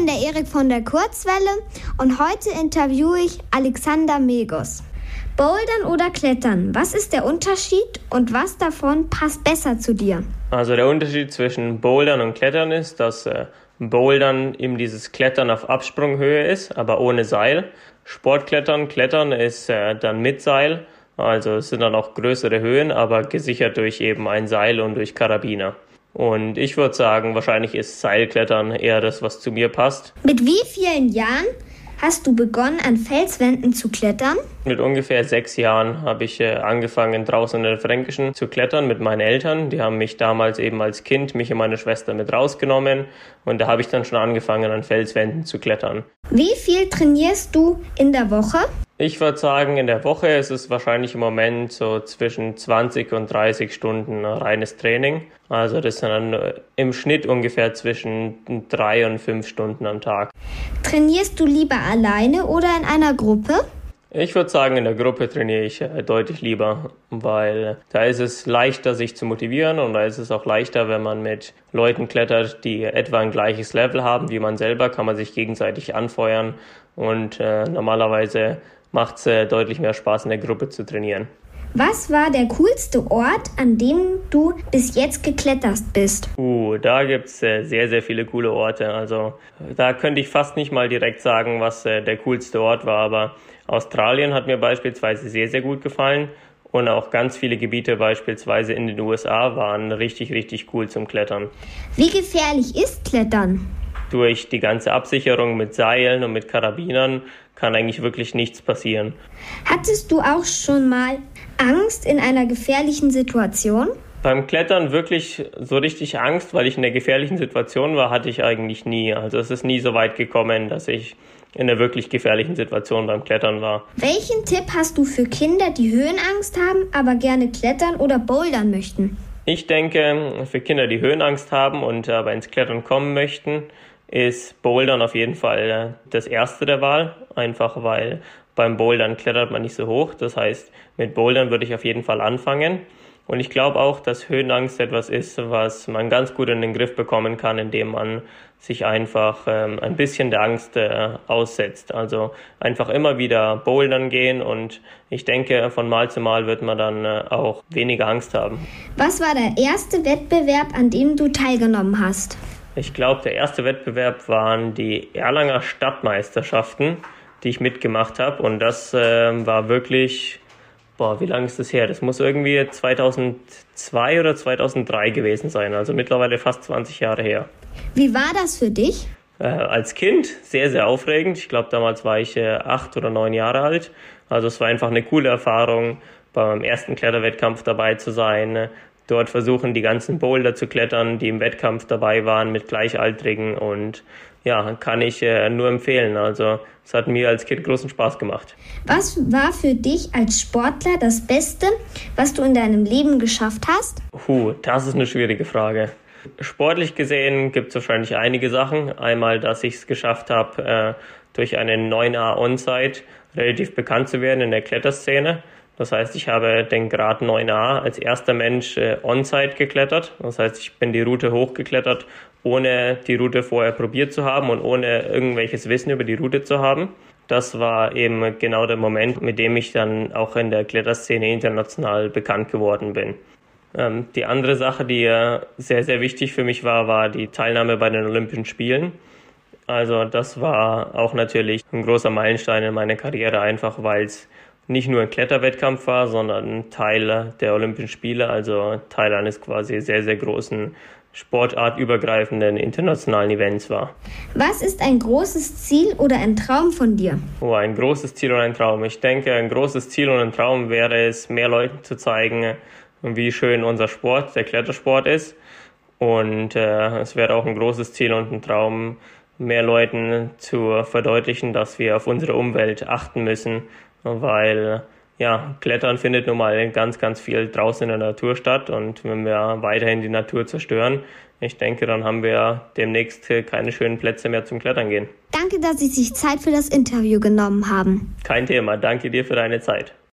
bin der Erik von der Kurzwelle und heute interviewe ich Alexander Megos. Bouldern oder Klettern, was ist der Unterschied und was davon passt besser zu dir? Also der Unterschied zwischen Bouldern und Klettern ist, dass äh, Bouldern eben dieses Klettern auf Absprunghöhe ist, aber ohne Seil. Sportklettern, Klettern ist äh, dann mit Seil, also es sind dann auch größere Höhen, aber gesichert durch eben ein Seil und durch Karabiner. Und ich würde sagen, wahrscheinlich ist Seilklettern eher das, was zu mir passt. Mit wie vielen Jahren hast du begonnen, an Felswänden zu klettern? Mit ungefähr sechs Jahren habe ich äh, angefangen, draußen in der Fränkischen zu klettern mit meinen Eltern. Die haben mich damals eben als Kind, mich und meine Schwester mit rausgenommen. Und da habe ich dann schon angefangen, an Felswänden zu klettern. Wie viel trainierst du in der Woche? Ich würde sagen, in der Woche ist es wahrscheinlich im Moment so zwischen 20 und 30 Stunden reines Training. Also das sind dann äh, im Schnitt ungefähr zwischen drei und fünf Stunden am Tag. Trainierst du lieber alleine oder in einer Gruppe? Ich würde sagen, in der Gruppe trainiere ich äh, deutlich lieber, weil da ist es leichter, sich zu motivieren und da ist es auch leichter, wenn man mit Leuten klettert, die etwa ein gleiches Level haben wie man selber, kann man sich gegenseitig anfeuern und äh, normalerweise macht es äh, deutlich mehr Spaß, in der Gruppe zu trainieren. Was war der coolste Ort, an dem du bis jetzt geklettert bist? Uh, da gibt's äh, sehr, sehr viele coole Orte. Also da könnte ich fast nicht mal direkt sagen, was äh, der coolste Ort war, aber Australien hat mir beispielsweise sehr, sehr gut gefallen. Und auch ganz viele Gebiete beispielsweise in den USA waren richtig, richtig cool zum Klettern. Wie gefährlich ist Klettern? Durch die ganze Absicherung mit Seilen und mit Karabinern kann eigentlich wirklich nichts passieren. Hattest du auch schon mal Angst in einer gefährlichen Situation? Beim Klettern wirklich so richtig Angst, weil ich in der gefährlichen Situation war, hatte ich eigentlich nie. Also es ist nie so weit gekommen, dass ich in einer wirklich gefährlichen Situation beim Klettern war. Welchen Tipp hast du für Kinder, die Höhenangst haben, aber gerne klettern oder bouldern möchten? Ich denke, für Kinder, die Höhenangst haben und aber ins Klettern kommen möchten, ist Bouldern auf jeden Fall äh, das erste der Wahl, einfach weil beim Bouldern klettert man nicht so hoch. Das heißt, mit Bouldern würde ich auf jeden Fall anfangen. Und ich glaube auch, dass Höhenangst etwas ist, was man ganz gut in den Griff bekommen kann, indem man sich einfach ähm, ein bisschen der Angst äh, aussetzt. Also einfach immer wieder bouldern gehen und ich denke, von Mal zu Mal wird man dann äh, auch weniger Angst haben. Was war der erste Wettbewerb, an dem du teilgenommen hast? Ich glaube, der erste Wettbewerb waren die Erlanger Stadtmeisterschaften, die ich mitgemacht habe. Und das äh, war wirklich, boah, wie lange ist das her? Das muss irgendwie 2002 oder 2003 gewesen sein. Also mittlerweile fast 20 Jahre her. Wie war das für dich? Äh, als Kind sehr, sehr aufregend. Ich glaube, damals war ich äh, acht oder neun Jahre alt. Also es war einfach eine coole Erfahrung, beim ersten Kletterwettkampf dabei zu sein, dort versuchen, die ganzen Boulder zu klettern, die im Wettkampf dabei waren mit Gleichaltrigen und ja, kann ich äh, nur empfehlen. Also es hat mir als Kind großen Spaß gemacht. Was war für dich als Sportler das Beste, was du in deinem Leben geschafft hast? Puh, das ist eine schwierige Frage. Sportlich gesehen gibt es wahrscheinlich einige Sachen. Einmal, dass ich es geschafft habe, äh, durch einen 9a Onsite relativ bekannt zu werden in der Kletterszene. Das heißt, ich habe den Grad 9a als erster Mensch äh, on-site geklettert. Das heißt, ich bin die Route hochgeklettert, ohne die Route vorher probiert zu haben und ohne irgendwelches Wissen über die Route zu haben. Das war eben genau der Moment, mit dem ich dann auch in der Kletterszene international bekannt geworden bin. Ähm, die andere Sache, die sehr, sehr wichtig für mich war, war die Teilnahme bei den Olympischen Spielen. Also das war auch natürlich ein großer Meilenstein in meiner Karriere, einfach weil es nicht nur ein Kletterwettkampf war, sondern Teil der Olympischen Spiele, also Teil eines quasi sehr, sehr großen sportartübergreifenden internationalen Events war. Was ist ein großes Ziel oder ein Traum von dir? Oh, ein großes Ziel und ein Traum. Ich denke, ein großes Ziel und ein Traum wäre es, mehr Leuten zu zeigen, wie schön unser Sport, der Klettersport ist. Und äh, es wäre auch ein großes Ziel und ein Traum, mehr Leuten zu verdeutlichen, dass wir auf unsere Umwelt achten müssen weil ja, Klettern findet nun mal ganz, ganz viel draußen in der Natur statt und wenn wir weiterhin die Natur zerstören, ich denke, dann haben wir demnächst keine schönen Plätze mehr zum Klettern gehen. Danke, dass Sie sich Zeit für das Interview genommen haben. Kein Thema. Danke dir für deine Zeit.